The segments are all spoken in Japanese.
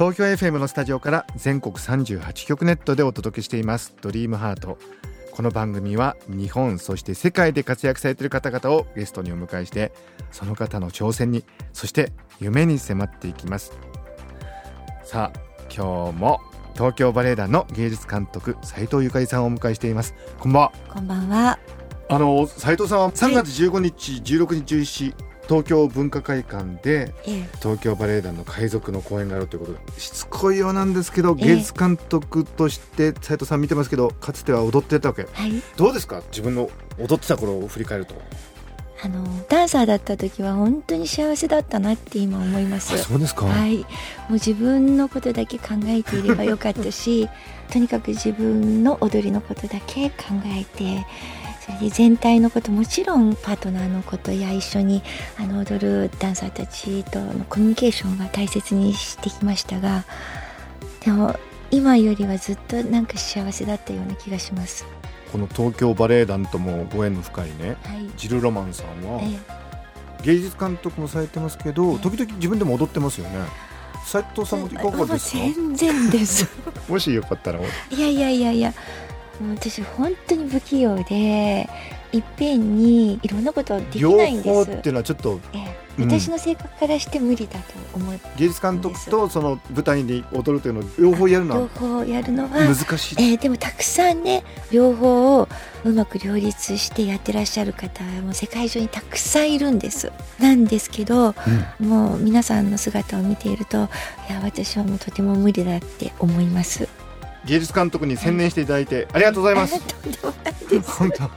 東京 FM のスタジオから全国38局ネットでお届けしています。ドリームハート。この番組は日本そして世界で活躍されている方々をゲストにお迎えしてその方の挑戦にそして夢に迫っていきます。さあ今日も東京バレエ団の芸術監督斉藤ゆかりさんをお迎えしています。こんばんは。こんばんは。あの斉藤さんは3月15日、16日11東京文化会館でええ、東京バレエ団の海賊の公演があるということでしつこいようなんですけどええ芸術監督として斉藤さん見てますけどかつては踊ってたわけはい。どうですか？自分の踊ってた頃を振り返るとあのダンサーだった時は本当に幸せだったなって今思います。そうですか、はい。もう自分のことだけ考えていればよかったし、とにかく自分の踊りのことだけ考えて。全体のこともちろんパートナーのことや一緒にあの踊るダンサーたちとのコミュニケーションは大切にしてきましたがでも今よりはずっとなんか幸せだったような気がします。この東京バレエ団ともご縁の深いねはい。ジル・ロマンさんはええ。芸術監督もされてますけど時々自分でも踊ってますよね。斉藤さんもいかがですか？全然です。もしよかったら。いやいやいやいや私本当に不器用でいっぺんにいろんなことでき両ないんです。方っていうのはちょっとええ。うん。私の性格からして無理だと思う、芸術監督とその舞台に踊るというのを両方やるの両は方やるのは難しい。えーでもたくさんね両方をうまく両立してやってらっしゃる方も世界中にたくさんいるんです。なんですけどもう皆さんの姿を見ているといや私はもうとても無理だって思います芸術監督に専念していただいてありがとうございます。本当。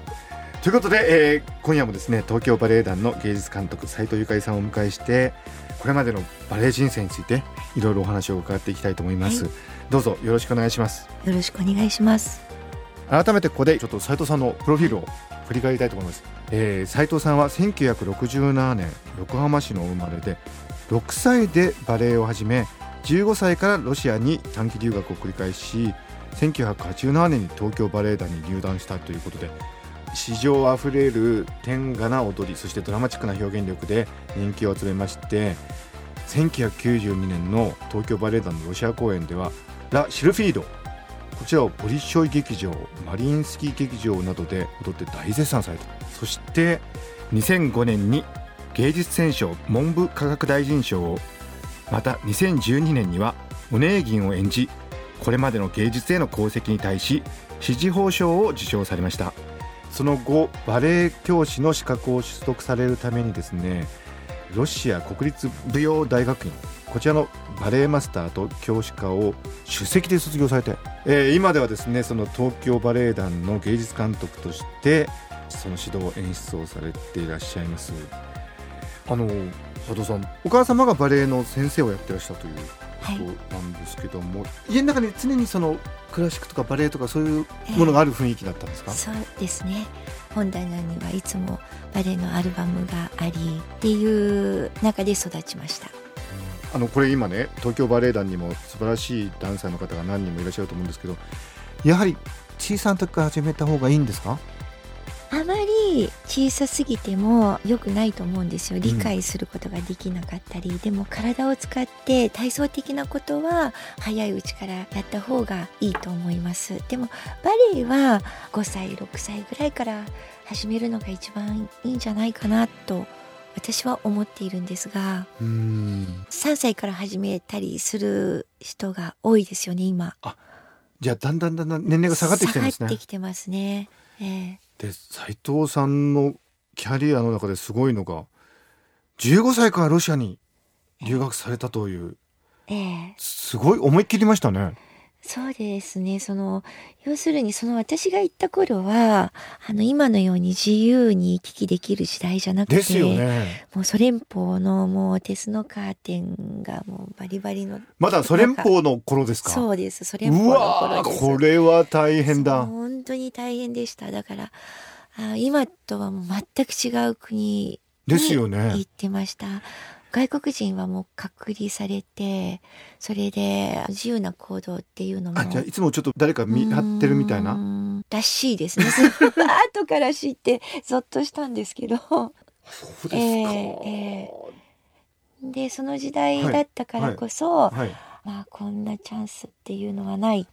ということで、えー今夜もですね東京バレエ団の芸術監督斉藤ゆかりさんをお迎えしてこれまでのバレエ人生についていろいろお話を伺っていきたいと思います、はどうぞよろしくお願いします。よろしくお願いします。改めてここでちょっと斉藤さんのプロフィールを振り返りたいと思います、えー、斉藤さんは1967年横浜市のお生まれで6歳でバレエを始め15歳からロシアに短期留学を繰り返し1987年に東京バレエ団に入団したということで史上あふれる天下な踊りそしてドラマチックな表現力で人気を集めまして1992年の東京バレエ団のロシア公演ではラ・シルフィードこちらをボリショイ劇場マリンスキー劇場などで踊って大絶賛された。そして2005年に芸術選奨文部科学大臣賞をまた2012年にはオネーギンを演じこれまでの芸術への功績に対し支持報奨を受賞されました。その後バレエ教師の資格を取得されるためにですねロシア国立舞踊大学院こちらのバレエマスターと教師科を首席で卒業されて、えー今ではですねその東京バレエ団の芸術監督としてその指導演出をされていらっしゃいます。あの佐藤さんお母様がバレエの先生をやってらっしゃるというはい。ことなんですけども、家の中に常にそのクラシックとかバレエとかそういうものがある雰囲気だったんですか、そうですね。本棚にはいつもバレエのアルバムがありっていう中で育ちました。あのこれ今ね東京バレエ団にも素晴らしいダンサーの方が何人もいらっしゃると思うんですけどやはり小さな時から始めた方がいいんですか？あまり小さすぎても良くないと思うんですよ。理解することができなかったり、でも体を使って体操的なことは早いうちからやった方がいいと思います。でもバレエは5歳6歳ぐらいから始めるのが一番いいんじゃないかなと私は思っているんですがうーん。3歳から始めたりする人が多いですよね今。じゃあだんだんだんだん年齢が下がってきてるんですね。下がってきてますね。ええで斉藤さんのキャリアの中ですごいのが15歳からロシアに留学されたという。ええ。すごい思い切りましたねそうですね。その要するにその私が行った頃はあの今のように自由に行き来できる時代じゃなくてですよね。もうソ連邦のもう鉄のカーテンがもうバリバリのまだソ連邦の頃ですか？そうです。ソ連邦うの頃です。これは大変だ。本当に大変でした。だからあ今とはもう全く違う国ですよに行ねってました外国人はもう隔離されてそれで自由な行動っていうのもあじゃあいつもちょっと誰か見張ってるみたいな？ならしいですね。後から知ってゾッとしたんですけど。そうですか、えええでその時代だったからこそ、はい。まあこんなチャンスっていうのはない、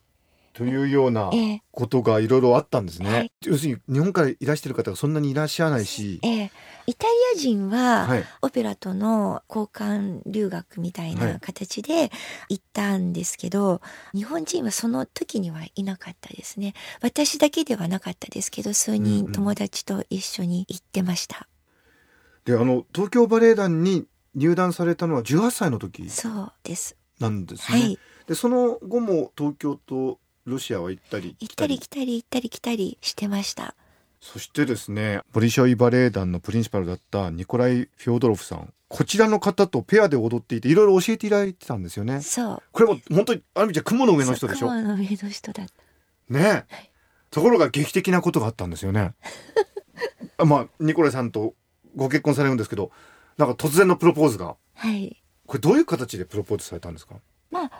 というようなええ。ことがいろいろあったんですね、はい。要するに日本からいらしてる方がそんなにいらっしゃらないし、ええイタリア人は、はい。オペラとの交換留学みたいはない。形で行ったんですけど、日本人はその時にはいなかったですね。私だけではなかったですけど数うんうん人友達と一緒に行ってました、であの東京バレエ団に入団されたのは18歳の時そうです。なんですね、はい。でその後も東京とロシアは行ったり？行ったり来たり行ったり来たりしてましたそしてですねボリショイバレエ団のプリンシパルだったニコライ・フョードロフさんこちらの方とペアで踊っていていろいろ教えていただいてたんですよね。そう。これも本当にある意味じゃ雲の上の人でしょ？雲の上の人だった。ねところが劇的なことがあったんですよね。あ まあニコライさんとご結婚されるんですけどなんか突然のプロポーズが。はい。これどういう形でプロポーズされたんですか？まあ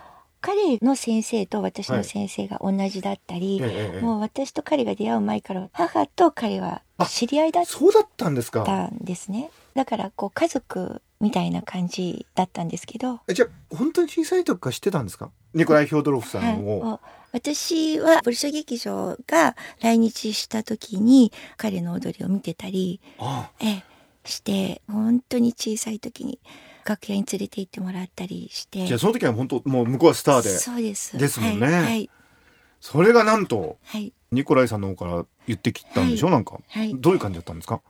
彼の先生と私の先生が同じだったり、ええええもう私と彼が出会う前から母と彼は知り合いだっそうだったんですか。たんですねだからこう家族みたいな感じだったんですけど、えじゃあ本当に小さい時から知ってたんですか？ニコライ・フョードロフさはい、んを、もう私はボリショ劇場が来日した時に彼の踊りを見てたり、え、して本当に小さい時に楽屋に連れて行ってもらったりして。じゃあその時は本当もう向こうはスターで。そうです。ですもんね。はいはい、それがなんとはい。ニコライさんの方から言ってきたんでしょ、はなんか。はい。どういう感じだったんですか？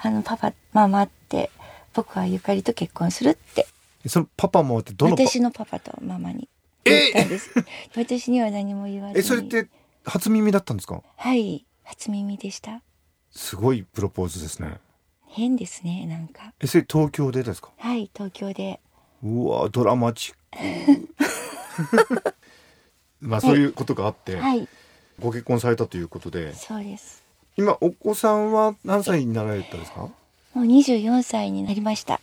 あのパパママって。僕はゆかりと結婚するって。そのパパもってどのパ？私のパパとママに。言ったんです。私には何も言わずに。えそれって初耳だったんですか？はい。初耳でした。すごいプロポーズですね変ですねなんか。えそれ東京でですか？はい東京で。うわドラマチック。まあそういうことがあって、はい。ご結婚されたということで。そうです。今お子さんは何歳になられたんですか？もう24歳になりました。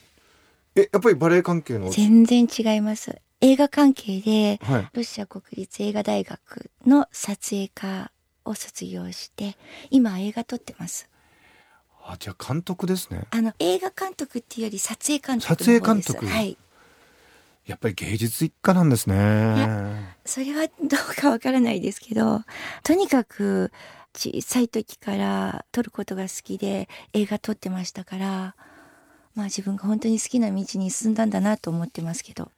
えやっぱりバレエ関係の全然違います。映画関係ではい。ロシア国立映画大学の撮影科を卒業して今映画撮ってますあじゃあ監督ですね。あの映画監督っていうより撮影監督撮影監督。はい。やっぱり芸術一家なんですね。それはどうかわからないですけどとにかく小さい時から撮ることが好きで映画撮ってましたからまあ自分が本当に好きな道に進んだんだなと思ってますけど、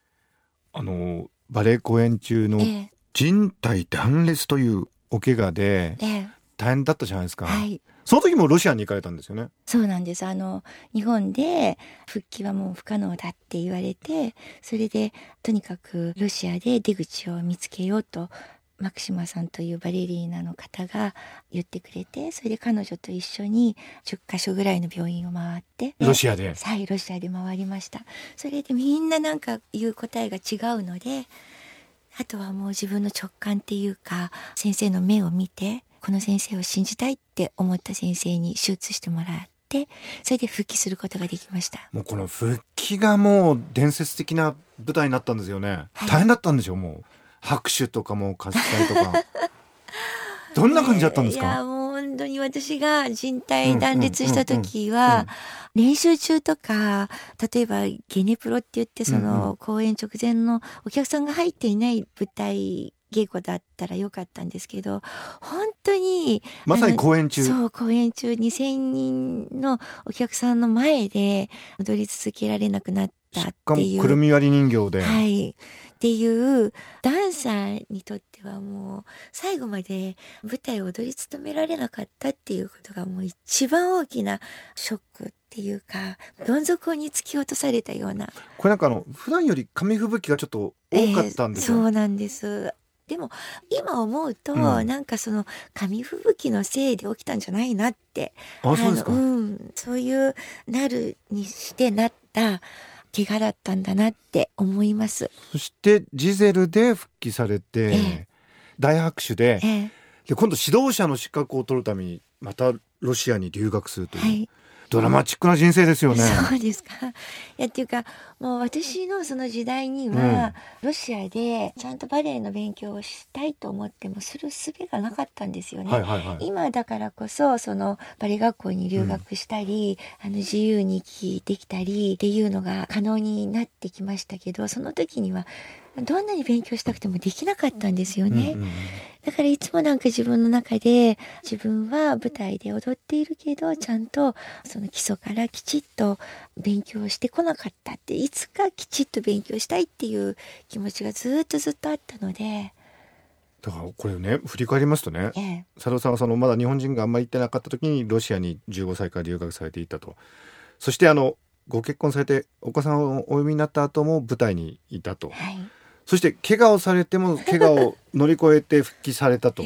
あのバレエ公演中のええ。人体断裂というお怪我でええ大変だったじゃないですか、はい。その時もロシアに行かれたんですよね。そうなんです。あの日本で復帰はもう不可能だって言われてそれでとにかくロシアで出口を見つけようとマクシマさんというバレリーナの方が言ってくれてそれで彼女と一緒に10カ所ぐらいの病院を回ってロシアで？はいロシアで回りました。それでみんななんか言う答えが違うのであとはもう自分の直感っていうか先生の目を見てこの先生を信じたいって思った先生に手術してもらってそれで復帰することができました。もうこの復帰がもう伝説的な舞台になったんですよね、はい。大変だったんでしょうもう。拍手とかも喝采とか。どんな感じだったんですいやかもう本当に私が人体断裂した時は練習中とか例えばゲネプロって言ってその公演直前のお客さんが入っていない舞台稽古だったらよかったんですけど本当にまさに公演中。そう公演中2,000人のお客さんの前で踊り続けられなくなったしっていう。くるみ割り人形で、はい。っていうダンサーにとってはもう最後まで舞台を踊り務められなかったっていうことがもう一番大きなショックっていうかどん底に突き落とされたような。これなんかあの普段より紙吹雪がちょっと多かったんですよ、えーそうなんです。でも今思うと、うん。なんかその紙吹雪のせいで起きたんじゃないなってあそうですか、のうん、そういうなるにしてなった怪我だったんだなって思います。そしてジゼルで復帰されて、ええ。大拍手でええ。で今度指導者の資格を取るためにまたロシアに留学するという、はい、ドラマチックな人生ですよね。そうですか。いやっていうかもう私のその時代には、ロシアでちゃんとバレエの勉強をしたいと思ってもする術がなかったんですよね。はいはいはい。今だからこそそのバレエ学校に留学したり、あの自由に聞いてきたりっていうのが可能になってきましたけどその時にはどんなに勉強したくてもできなかったんですよね。うんうんうん。だからいつもなんか自分の中で自分は舞台で踊っているけどちゃんとその基礎からきちっと勉強してこなかったっていつかきちっと勉強したいっていう気持ちがずっとずっとあったので、だからこれね振り返りますとねええ、佐藤さんはそのまだ日本人があんまり行ってなかった時にロシアに15歳から留学されていたと。そしてあのご結婚されてお子さんをお産みになった後も舞台にいたと。はい。そして怪我をされても 怪我を乗り越えて復帰されたと。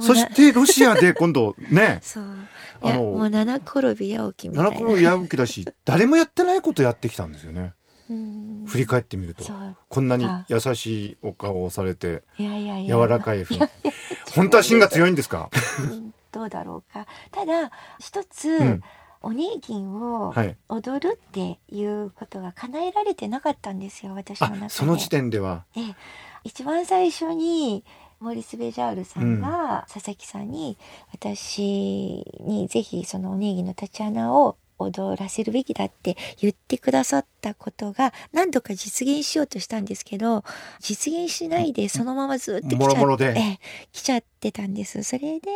そなしてロシアで今度ねそう。あのもう七転び八起きみたいな。七個やぶきだし誰もやってないことやってきたんですよね。うん。振り返ってみると。こんなに優しいお顔をされていやいやいや。柔らかい雰囲気本当は芯が強いんですか？うん。どうだろうか。ただ一つ、うんお姉銀をはい。踊るっていうことが叶えられてなかったんですよ私の中で。あその時点では。ええ。一番最初にモーリス・ベジャールさんが佐々木さんに私にぜひそのおねぎのタチアナを踊らせるべきだって言ってくださったことが何度か実現しようとしたんですけど実現しないでそのままずっと来ちゃもろもろで。ええ来ちゃってたんです。それで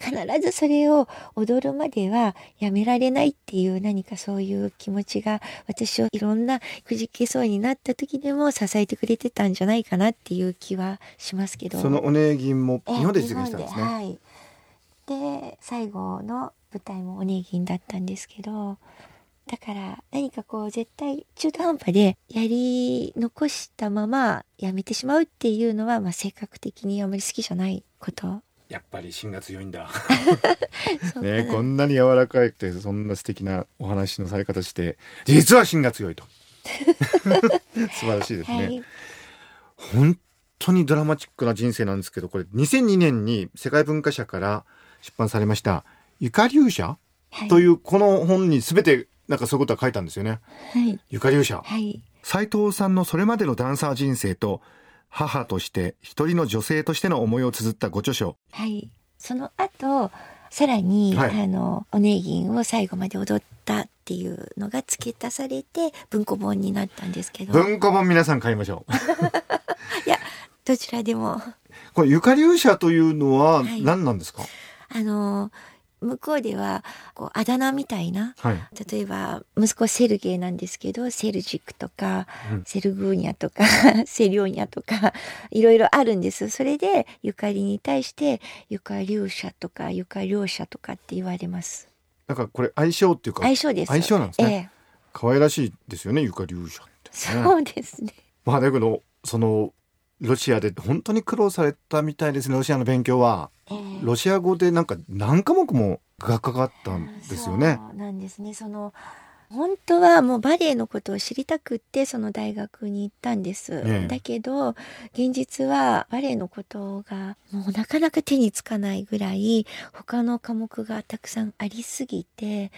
必ずそれを踊るまではやめられないっていう何かそういう気持ちが私をいろんなくじけそうになった時でも支えてくれてたんじゃないかなっていう気はしますけど。そのおねぎもええ日本で実現したんですね、はい。で最後の舞台もおねぎんだったんですけどだから何かこう絶対中途半端でやり残したままやめてしまうっていうのは、まあ、性格的にあまり好きじゃないこと。やっぱり芯が強いんだ。ねな。こんなに柔らかくてそんな素敵なお話のされ方して実は芯が強いと。素晴らしいですね、はい。本当にドラマチックな人生なんですけどこれ2002年に世界文化社から出版されました「ゆかりゅう者」はい。というこの本に全てなんかそういうことは書いたんですよね。はい。ゆかりゅう者はい。斉藤さんのそれまでのダンサー人生と母として一人の女性としての思いを綴ったご著書。はい。その後さらに、はい。あのおねぎんを最後まで踊ったっていうのが付け足されて文庫本になったんですけど。文庫本皆さん買いましょう。いやどちらでも。これゆかりゅう者というのははい。何なんですか、あの向こうではこうあだ名みたいなはい、例えば息子セルゲイなんですけどセルジックとか、うん。セルグーニャとか セリョーニャとかいろいろあるんです。それでゆかりに対してゆかりゅう者とかゆかりょう者とかって言われます。なんかこれ相性っていうか相性です。相性なんですね、ええ。可愛らしいですよねゆかりゅう者って、ね、そうですね。まあだけどそのロシアで本当に苦労されたみたいですねロシアの勉強は。ええ。ロシア語でなんか何科目もがかかったんですよね。そうなんですね。その本当はもうバレエのことを知りたくってその大学に行ったんです、ええ。だけど現実はバレエのことがもうなかなか手につかないぐらい他の科目がたくさんありすぎて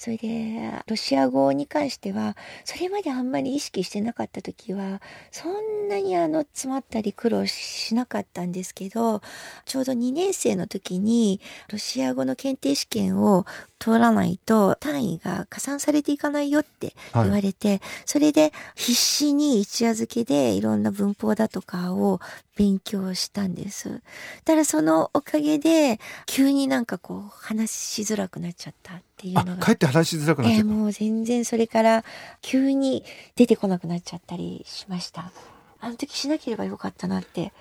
それでロシア語に関してはそれまであんまり意識してなかった時はそんなにあの詰まったり苦労しなかったんですけどちょうど2年生の時にロシア語の検定試験を通らないと単位が加算されていかないよってはい。言われて、それで必死に一夜漬けでいろんな文法だとかを勉強したんです。ただそのおかげで急になんかこう話しづらくなっちゃったっていうあのがかえって話しづらくなっちゃった、えーもう全然それから急に出てこなくなっちゃったりしました。あの時しなければよかったなって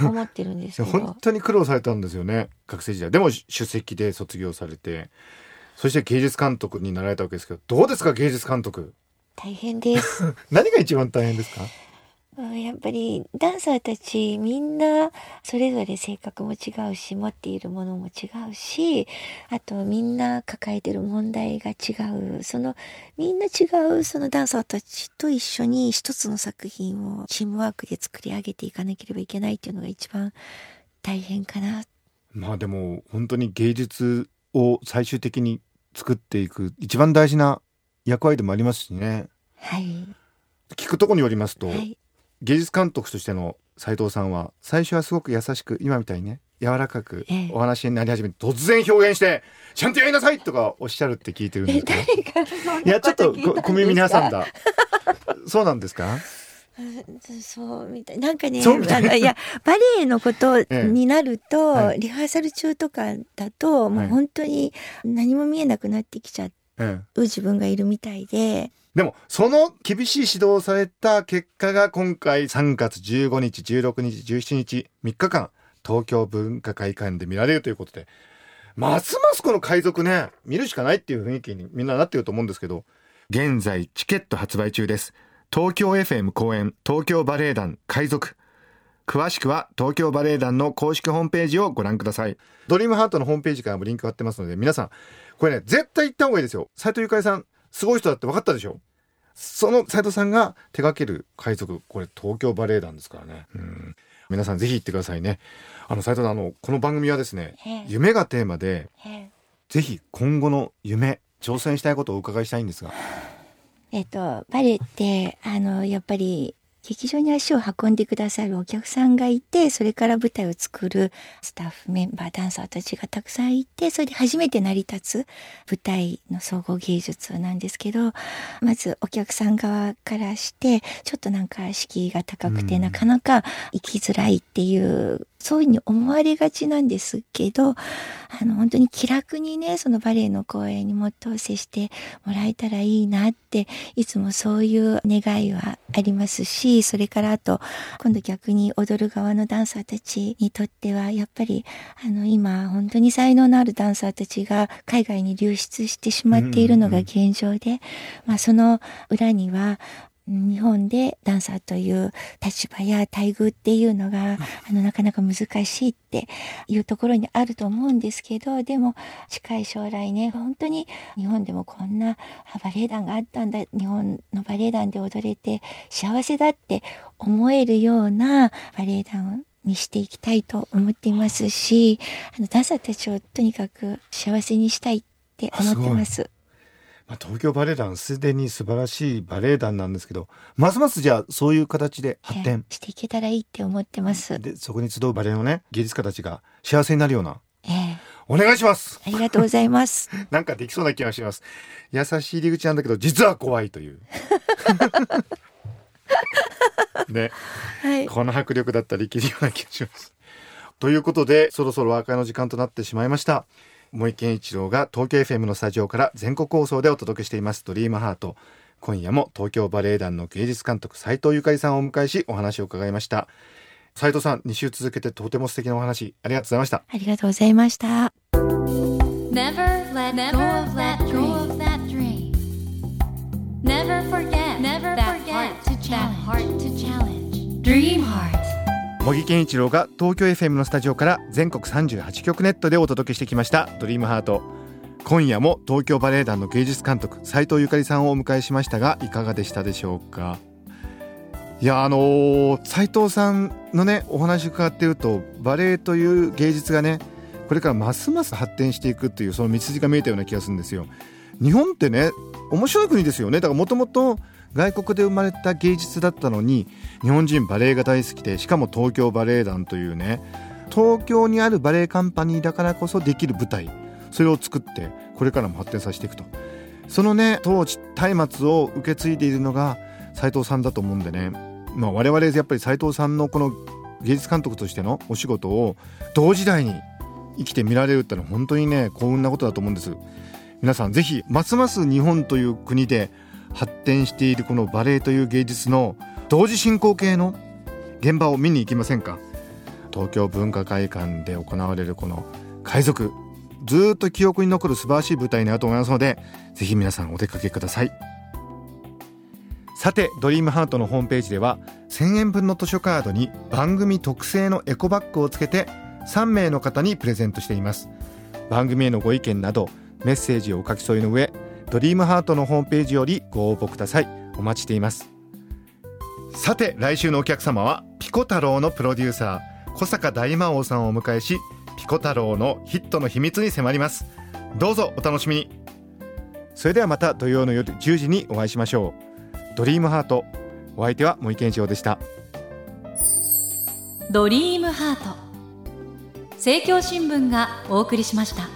思ってるんです 本当に苦労されたんですよね。学生時代。でも首席で卒業されて。そして芸術監督になられたわけですけどどうですか芸術監督？大変です。何が一番大変ですか？うんやっぱりダンサーたちみんなそれぞれ性格も違うし持っているものも違うしあとみんな抱えてる問題が違う。そのみんな違うそのダンサーたちと一緒に一つの作品をチームワークで作り上げていかなければいけないっていうのが一番大変かな。まあでも本当に芸術を最終的に作っていく一番大事な役割でもありますしね。はい。聞くところによりますと、はい芸術監督としての斉藤さんは最初はすごく優しく今みたいにね柔らかくええ。お話になり始めて突然表現してちゃんとやりなさいとかおっしゃるって聞いてるんですけど。いやちょっと小耳に挟んだ。そうなんですか？うんそうみたい。なんかねい。や バレエのことええになると、はい。リハーサル中とかだともはい。う本当に何も見えなくなってきちゃええ。う自分がいるみたいででもその厳しい指導をされた結果が今回3月15日16日17日3日間東京文化会館で見られるということでますますこの海賊ね見るしかないっていう雰囲気にみんななってると思うんですけど現在チケット発売中です。東京 FM 公演東京バレエ団海賊。詳しくは東京バレエ団の公式ホームページをご覧ください。ドリームハートのホームページからもリンク貼ってますので皆さんこれね絶対行った方がいいですよ。斉藤ゆかりさんすごい人だって分かったでしょ？その斉藤さんが手掛ける海賊これ東京バレエ団ですからね。うん。皆さんぜひ行ってくださいね。あの斉藤さんあのこの番組はですねええ。夢がテーマでえぜひ今後の夢挑戦したいことをお伺いしたいんですが。えっとバレエってあのやっぱり劇場に足を運んでくださるお客さんがいてそれから舞台を作るスタッフメンバーダンサーたちがたくさんいてそれで初めて成り立つ舞台の総合芸術なんですけどまずお客さん側からしてちょっとなんか敷居が高くてうん。なかなか行きづらいっていうそういうふうに思われがちなんですけどあの本当に気楽にねそのバレエの公演にもっと接してもらえたらいいなっていつもそういう願いはありますしそれからあと今度逆に踊る側のダンサーたちにとってはやっぱりあの今本当に才能のあるダンサーたちが海外に流出してしまっているのが現状で、まあ、その裏には日本でダンサーという立場や待遇っていうのが、あのなかなか難しいっていうところにあると思うんですけどでも近い将来ね本当に日本でもこんなあバレエ団があったんだ日本のバレエ団で踊れて幸せだって思えるようなバレエ団にしていきたいと思っていますしあのダンサーたちをとにかく幸せにしたいって思ってます。まあ、東京バレエ団すでに素晴らしいバレエ団なんですけどますますじゃあそういう形で発展。ええしていけたらいいって思ってます。でそこに集うバレエのね芸術家たちが幸せになるような。ええ。お願いします。ありがとうございます。なんかできそうな気がします。優しい入り口なんだけど実は怖いという。ね。はい。この迫力だったらいけるような気がします。ということでそろそろお別れの時間となってしまいました森健一郎が東京 FM のスタジオから全国放送でお届けしています「ドリームハート今夜も東京バレエ団の芸術監督斉藤ゆかりさんをお迎えしお話を伺いました斉藤さん2週続けてとても素敵なお話ありがとうございましたありがとうございました。Never let go of that dream. Never forget Never that heart to challenge. Dream Heart. 茂木健一郎が東京 FM のスタジオから全国38局ネットでお届けしてきました「ドリームハート。今夜も東京バレエ団の芸術監督斉藤ゆかりさんをお迎えしましたがいかがでしたでしょうか？いやあのー斉藤さんのねお話伺ってるとバレエという芸術がねこれからますます発展していくっていうその道筋が見えたような気がするんですよ。日本ってね面白い国ですよね。だからもともと外国で生まれた芸術だったのに日本人バレエが大好きでしかも東京バレエ団というね東京にあるバレエカンパニーだからこそできる舞台それを作ってこれからも発展させていくと。そのね当時松明を受け継いでいるのが斉藤さんだと思うんでね、まあ、我々やっぱり斉藤さんのこの芸術監督としてのお仕事を同時代に生きて見られるってのは本当にね幸運なことだと思うんです。皆さんぜひますます日本という国で発展しているこのバレエという芸術の同時進行形の現場を見に行きませんか？東京文化会館で行われるこの海賊ずっと記憶に残る素晴らしい舞台になると思いますのでぜひ皆さんお出かけください。さてドリームハートのホームページでは1000円分の図書カードに番組特製のエコバッグをつけて3名の方にプレゼントしています。番組へのご意見などメッセージをお書き添えの上ドリームハートのホームページよりご応募ください。お待ちしています。さて来週のお客様はピコ太郎のプロデューサー小坂大魔王さんをお迎えしピコ太郎のヒットの秘密に迫ります。どうぞお楽しみに。それではまた土曜の夜10時にお会いしましょう。ドリームハートお相手は森健一郎でした。ドリームハート。政教新聞がお送りしました。